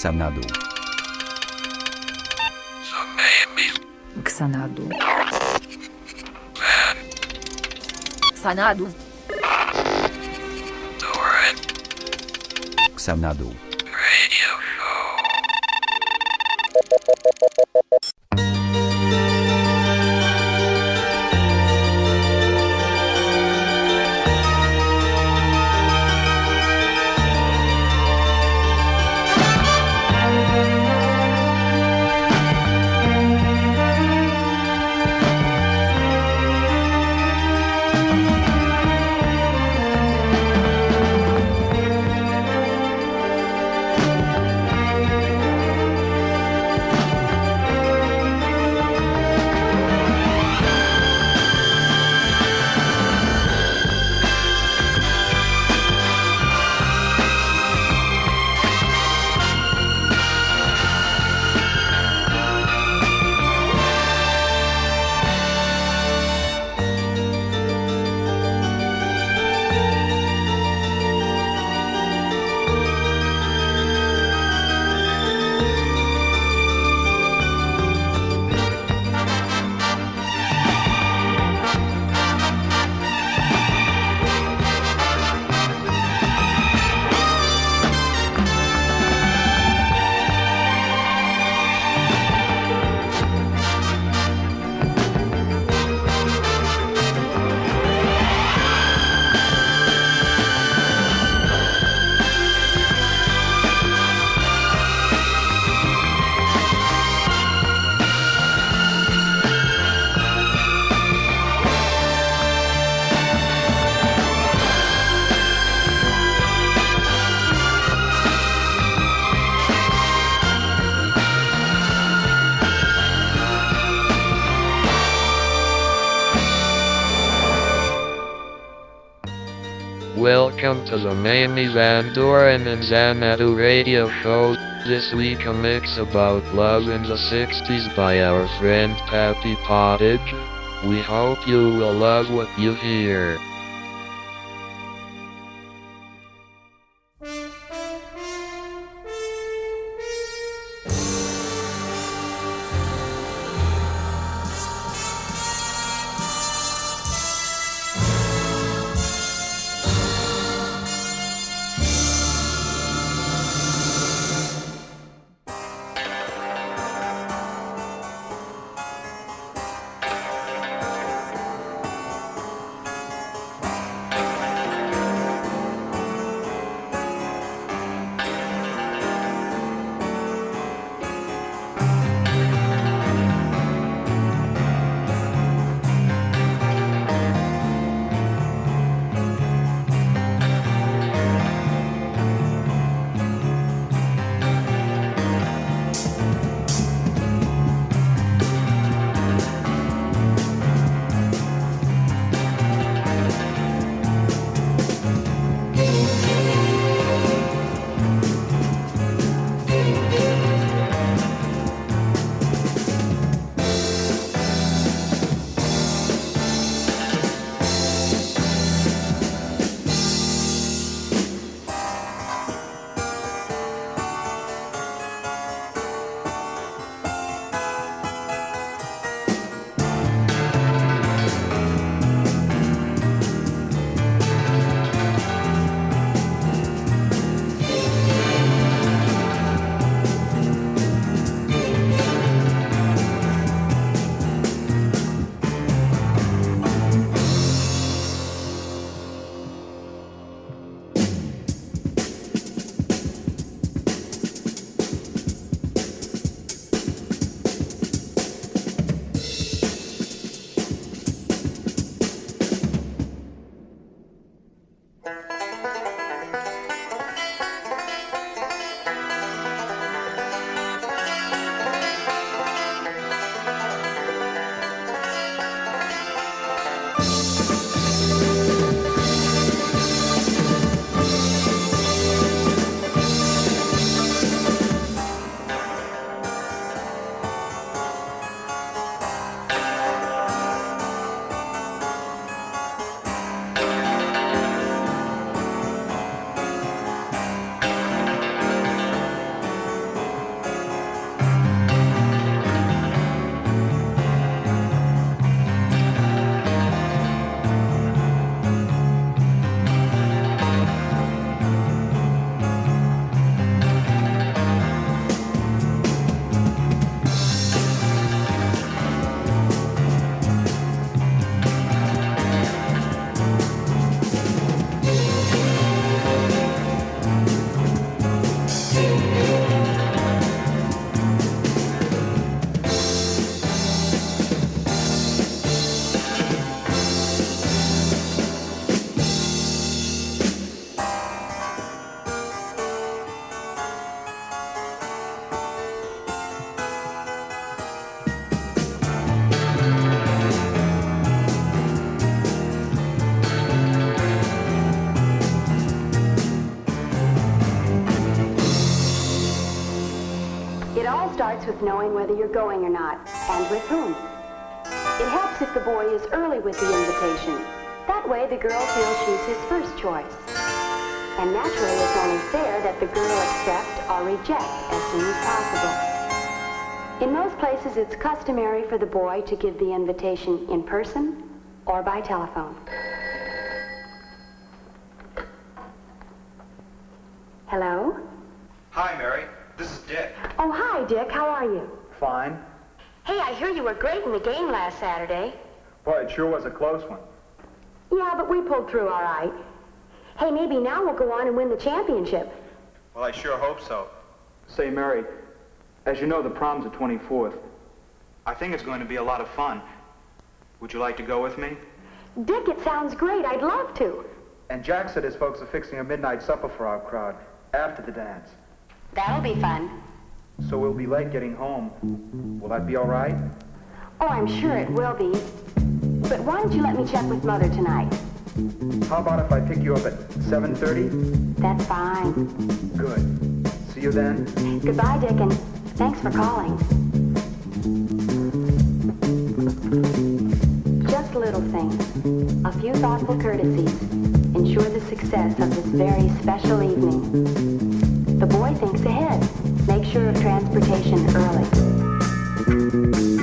Xanadu. Xanadu. Xanadu. Xanadu. Welcome to the Mamie Van Doren and Xanadu radio show. This week a mix about love in the 60s by our friend Pappy Pottage. We hope you will love what you hear. With knowing whether you're going or not, and with whom. It helps if the boy is early with the invitation. That way the girl feels she's his first choice. And naturally, it's only fair that the girl accept or reject as soon as possible. In most places, it's customary for the boy to give the invitation in person or by telephone. Hello? Hi, Mary. This is Dick. Oh, hi, Dick. How are you? Fine. Hey, I hear you were great in the game last Saturday. Boy, it sure was a close one. Yeah, but we pulled through all right. Hey, maybe now we'll go on and win the championship. Well, I sure hope so. Say, Mary, as you know, the prom's the 24th. I think it's going to be a lot of fun. Would you like to go with me? Dick, it sounds great. I'd love to. And Jack said his folks are fixing a midnight supper for our crowd after the dance. That'll be fun. So we'll be late getting home. Will that be all right? Oh, I'm sure it will be. But why don't you let me check with Mother tonight? How about if I pick you up at 7.30? That's fine. Good. See you then. Goodbye, Dick, and thanks for calling. Just little things. A few thoughtful courtesies ensure the success of this very special evening. The boy thinks ahead. Make sure of transportation early.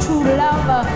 true love.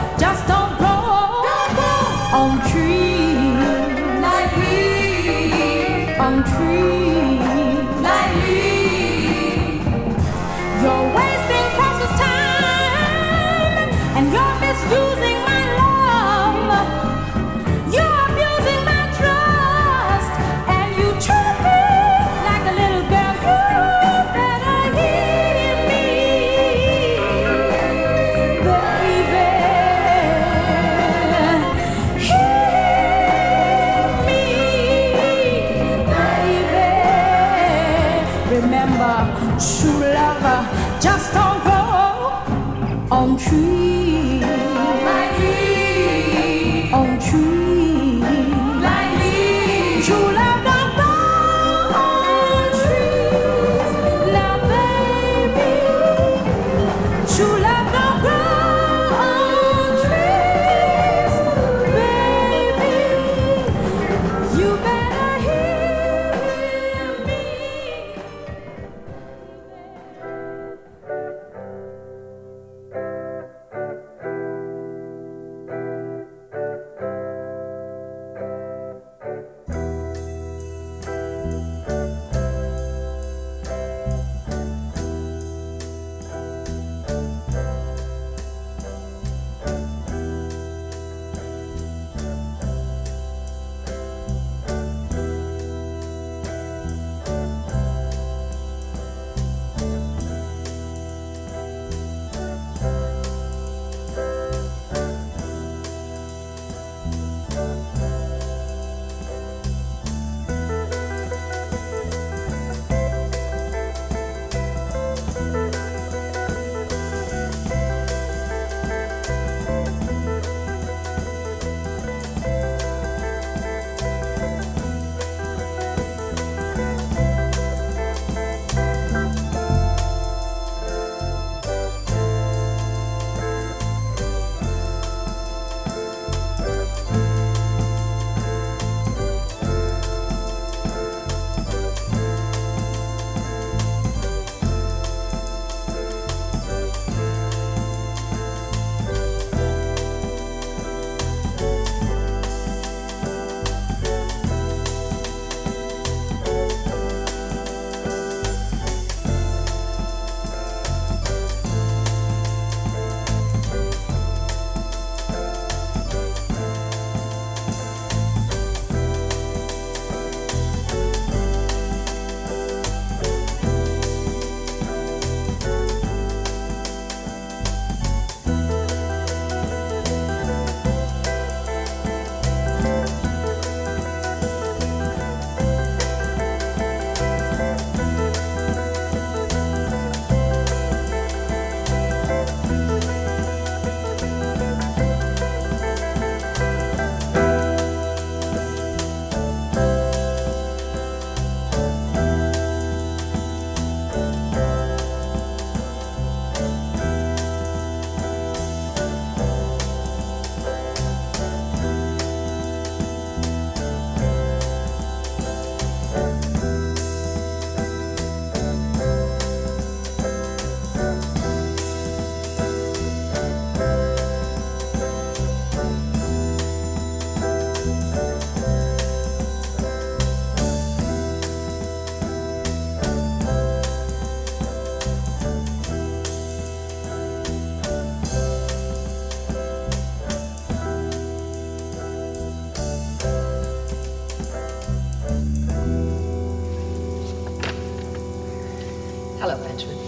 Hello, Benjamin.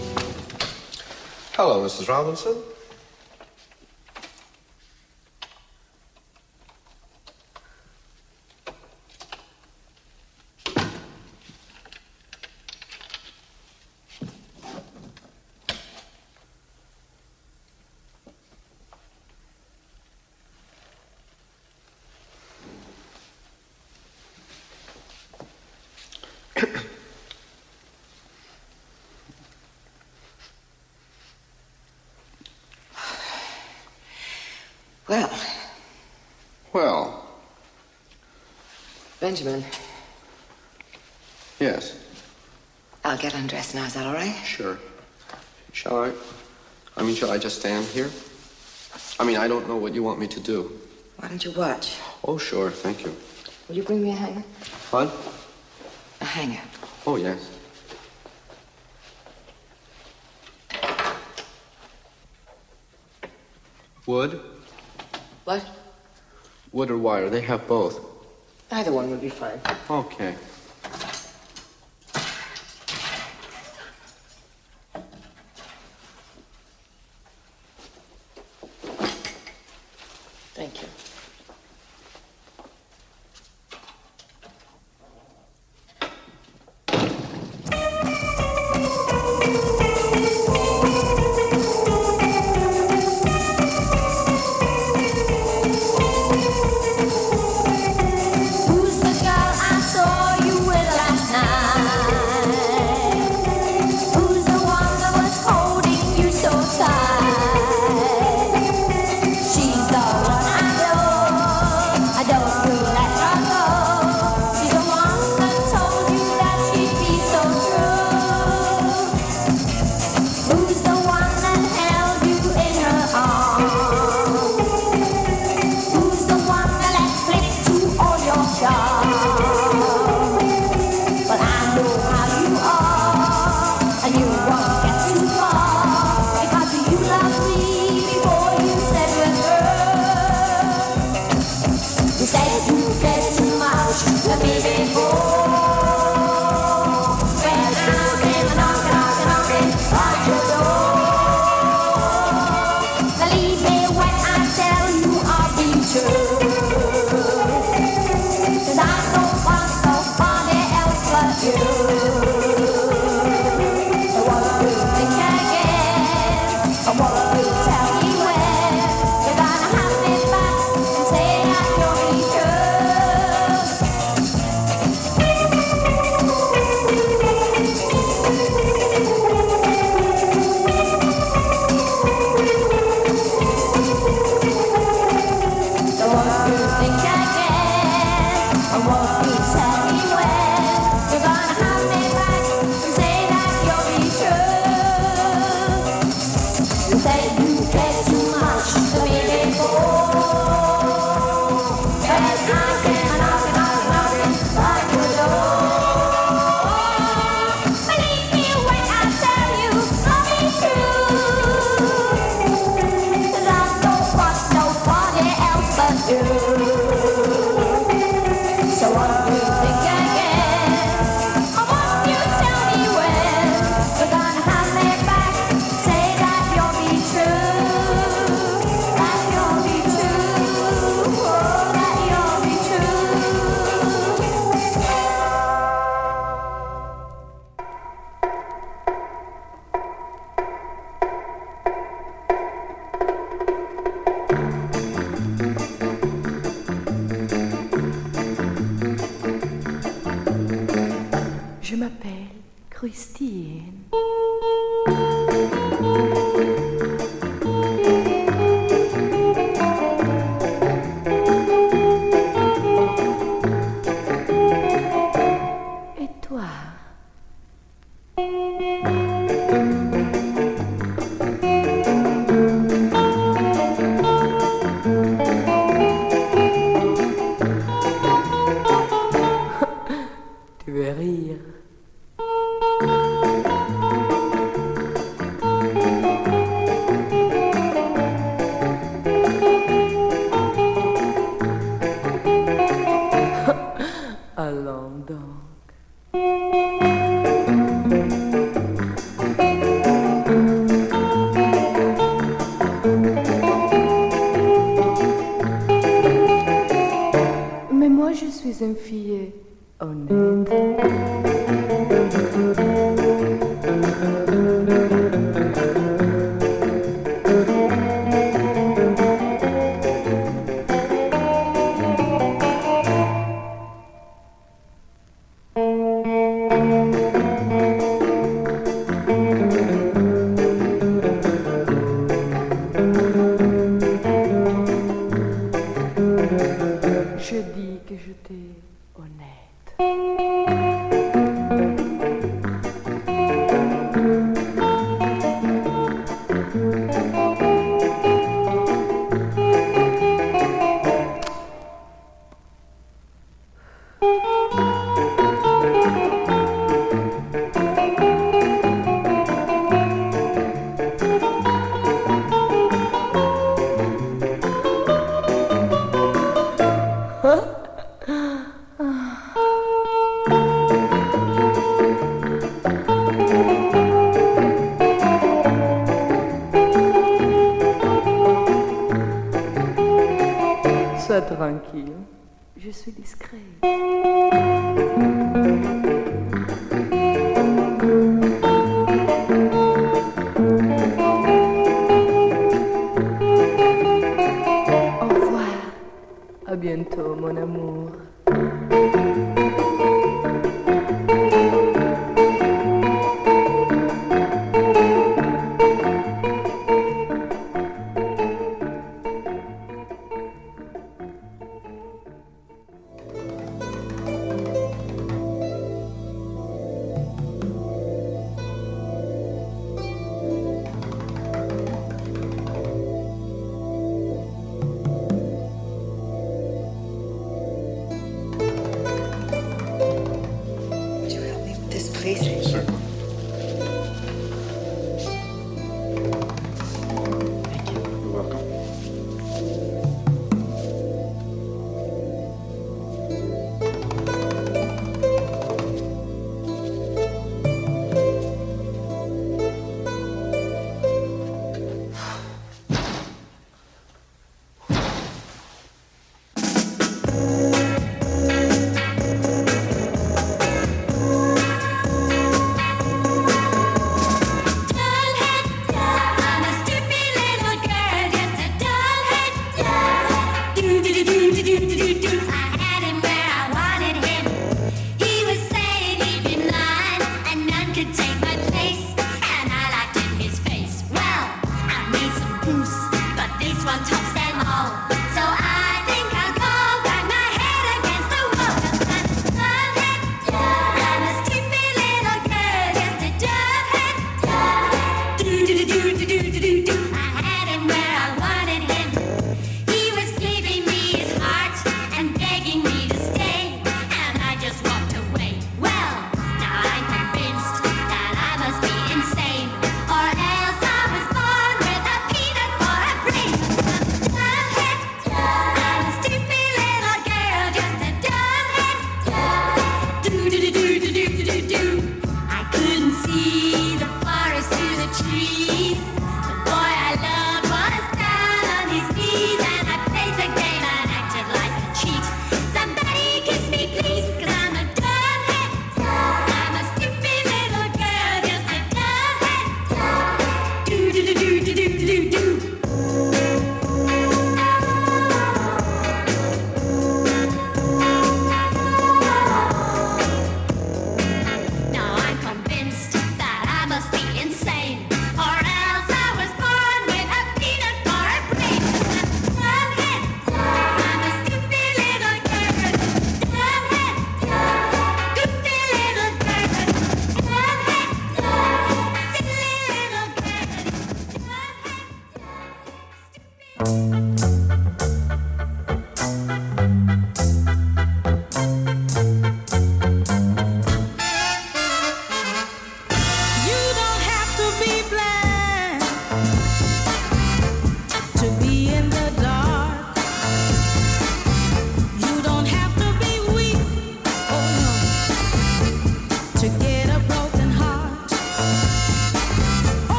Hello, Mrs. Robinson. Benjamin. Yes. I'll get undressed now. Is that all right? Sure. Shall I? I mean, shall I just stand here? I mean, I don't know what you want me to do. Why don't you watch? Oh, sure. Thank you. Will you bring me a hanger? What? A hanger. Oh, yes. Wood? What? Wood or wire. They have both. Either one would be fine. Okay. Música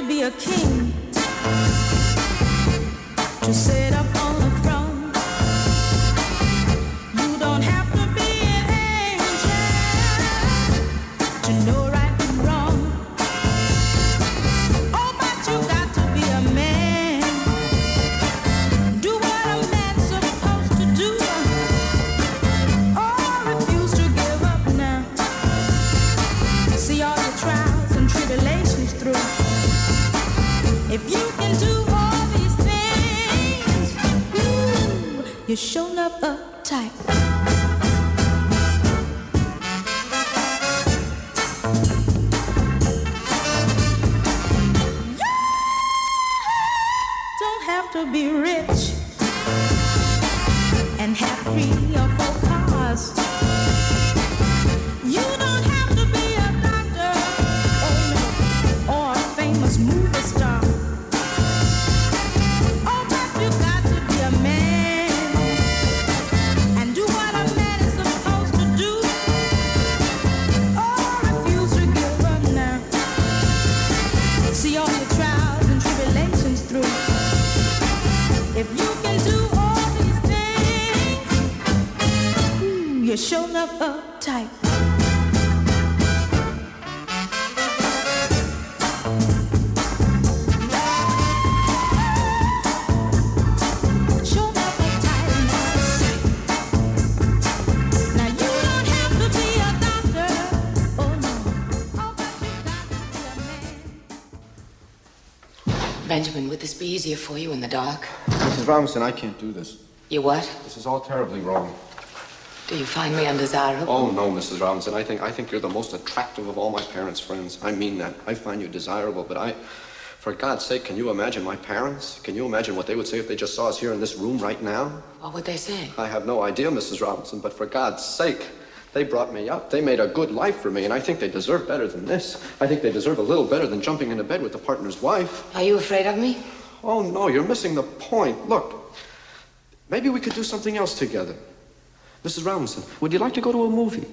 to be a king. To sit up ooh, you're easier for you in the dark? Mrs. Robinson, I can't do this. You what? This is all terribly wrong. Do you find me undesirable? Oh no, Mrs. Robinson. I think I think you're the most attractive of all my parents' friends. I mean that. I find you desirable, but I for God's sake, can you imagine my parents? Can you imagine what they would say if they just saw us here in this room right now? What would they say? I have no idea, Mrs. Robinson, but for God's sake, they brought me up. They made a good life for me, and I think they deserve better than this. I think they deserve a little better than jumping into bed with the partner's wife. Are you afraid of me? Oh, no, you're missing the point. Look, maybe we could do something else together. Mrs. Robinson, would you like to go to a movie?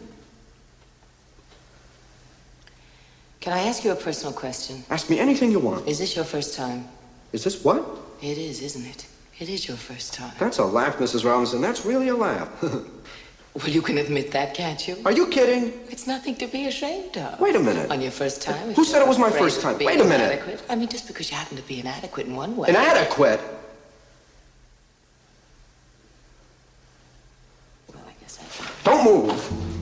Can I ask you a personal question? Ask me anything you want. Is this your first time? Is this what? It is, isn't it? It is your first time. That's a laugh, Mrs. Robinson. That's really a laugh. Well, you can admit that, can't you? Are you kidding? It's nothing to be ashamed of. Wait a minute. On your first time. Who said it was my first time? Wait a minute. Inadequate. I mean, just because you happen to be inadequate in one way. Inadequate? Well, I guess I. Don't move.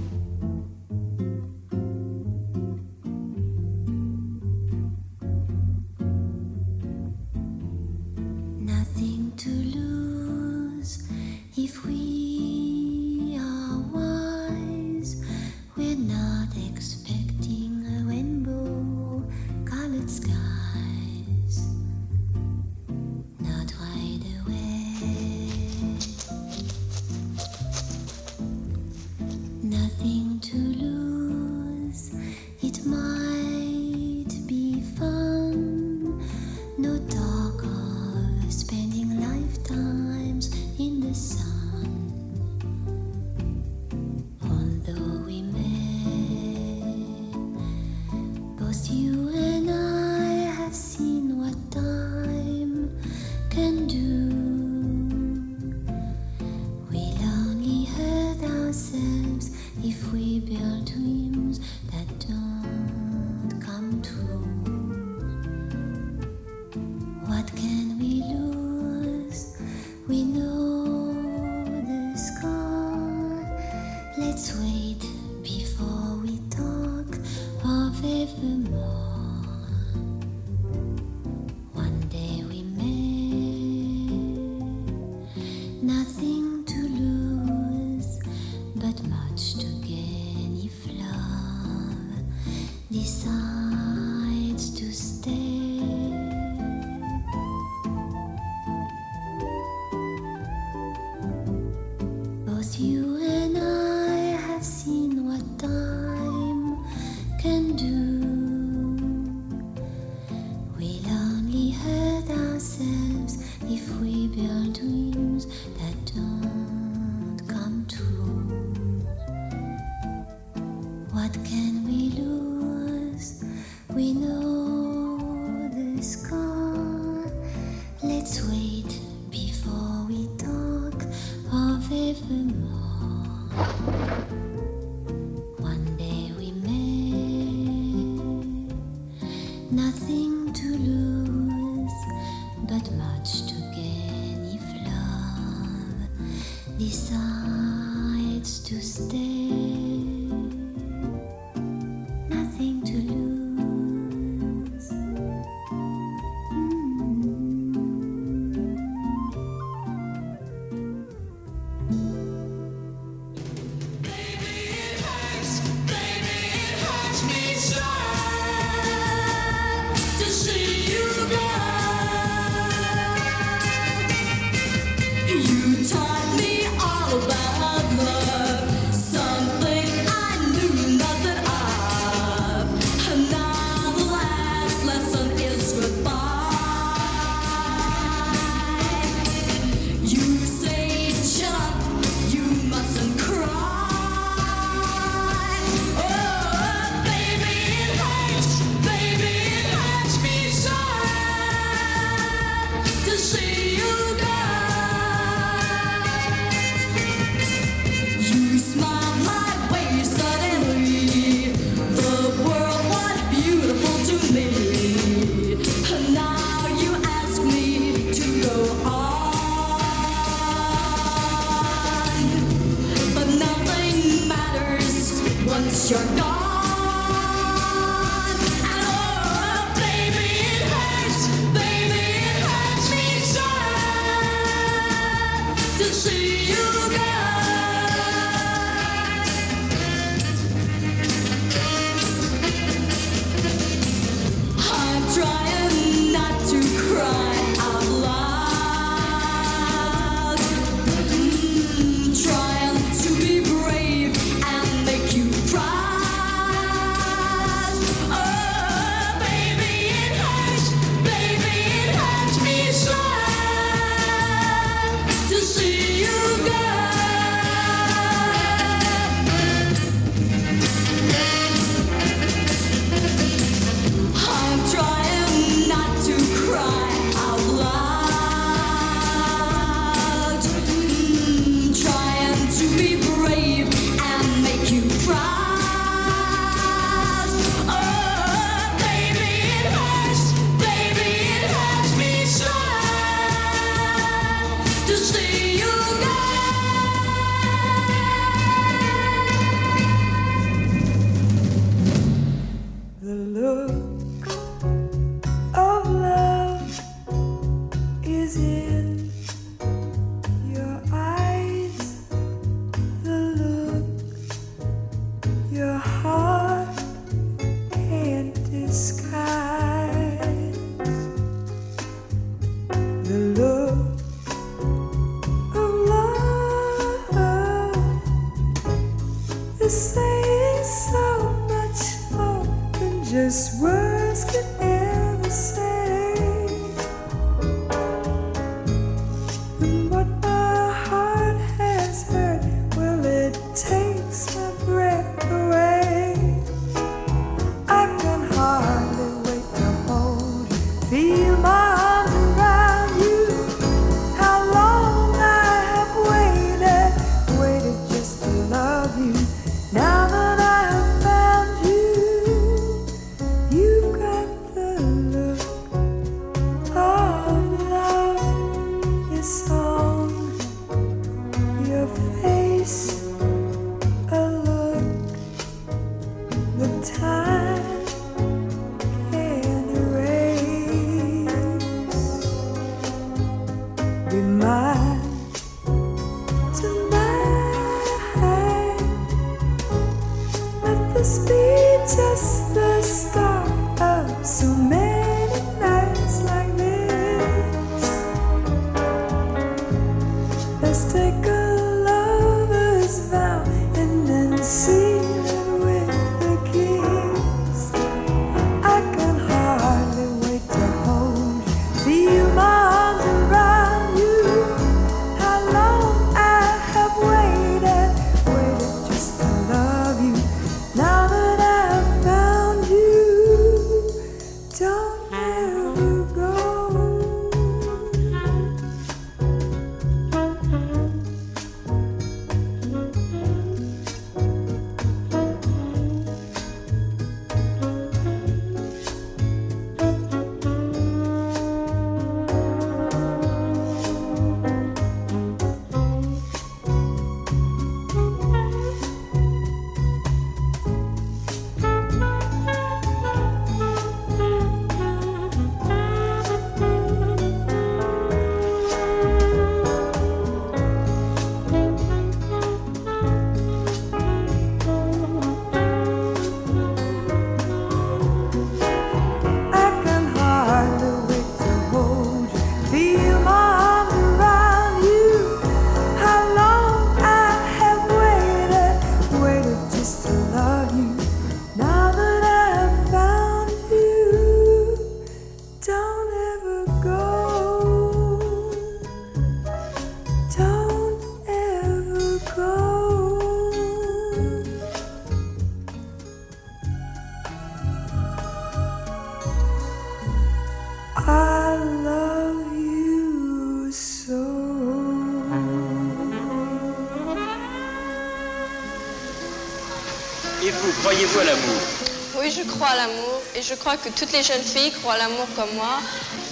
Je crois que toutes les jeunes filles croient à l'amour comme moi.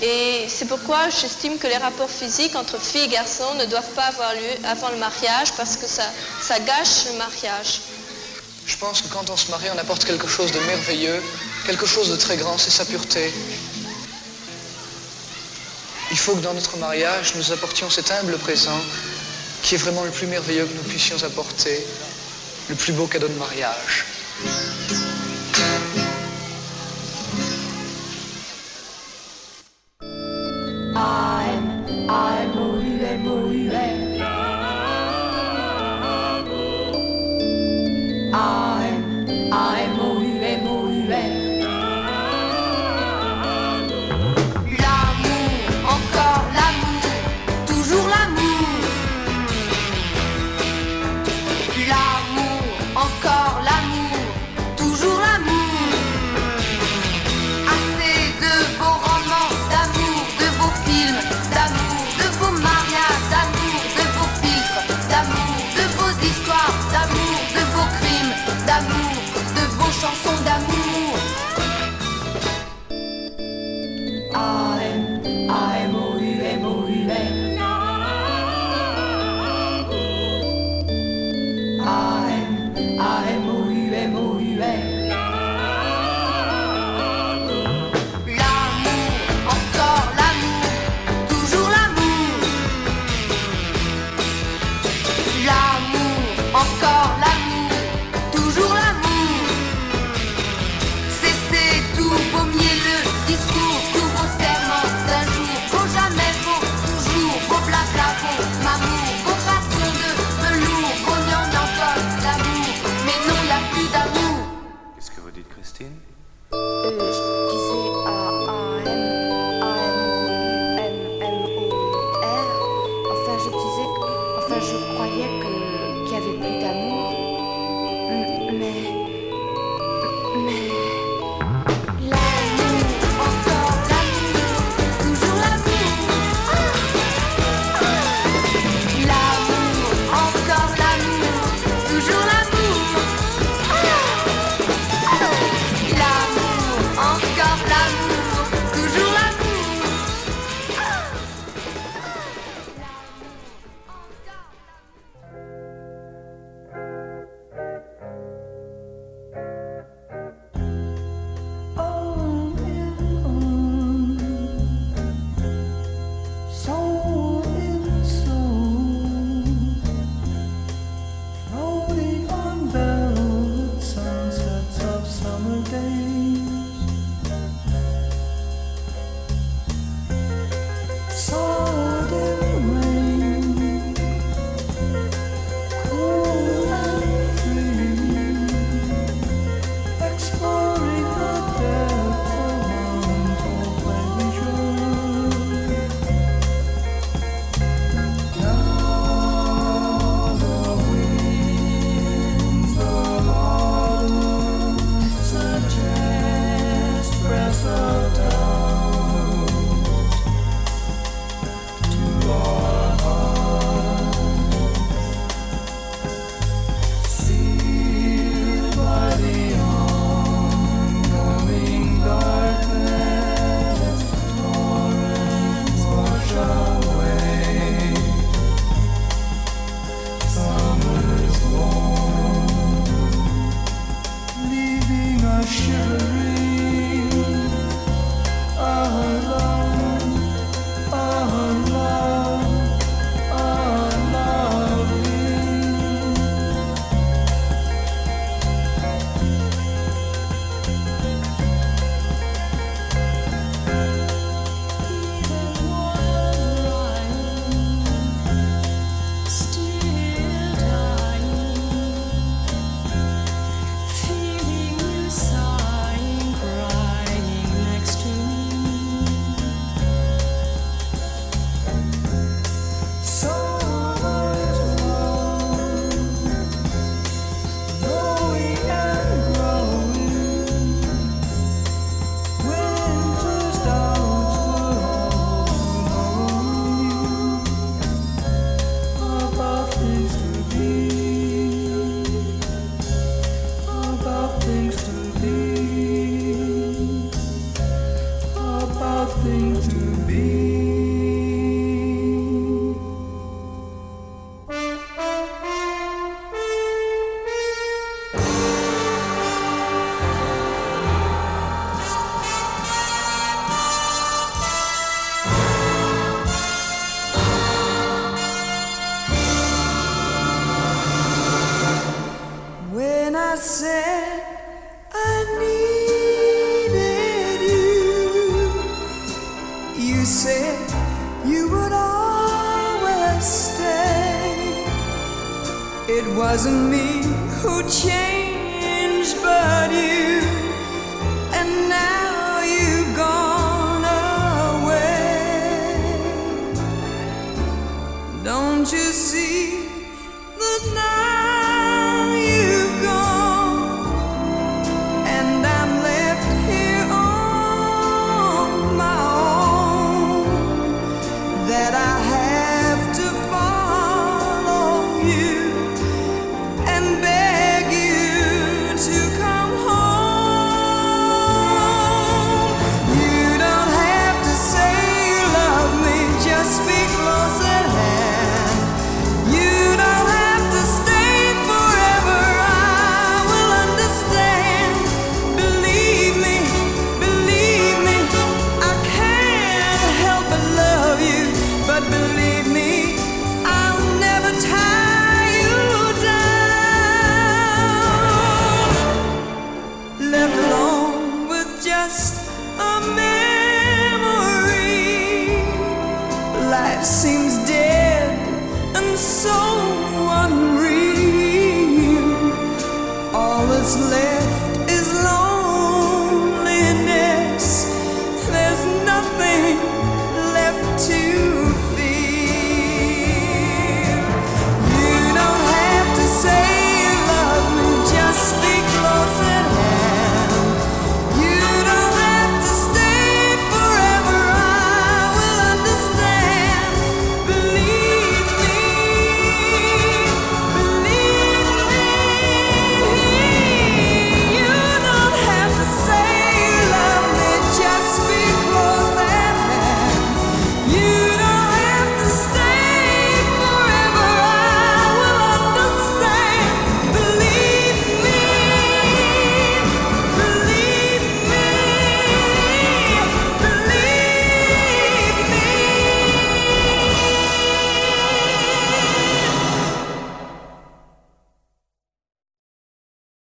Et c'est pourquoi j'estime que les rapports physiques entre filles et garçons ne doivent pas avoir lieu avant le mariage parce que ça, ça gâche le mariage. Je pense que quand on se marie, on apporte quelque chose de merveilleux, quelque chose de très grand, c'est sa pureté. Il faut que dans notre mariage, nous apportions cet humble présent qui est vraiment le plus merveilleux que nous puissions apporter, le plus beau cadeau de mariage. Christine? Mm.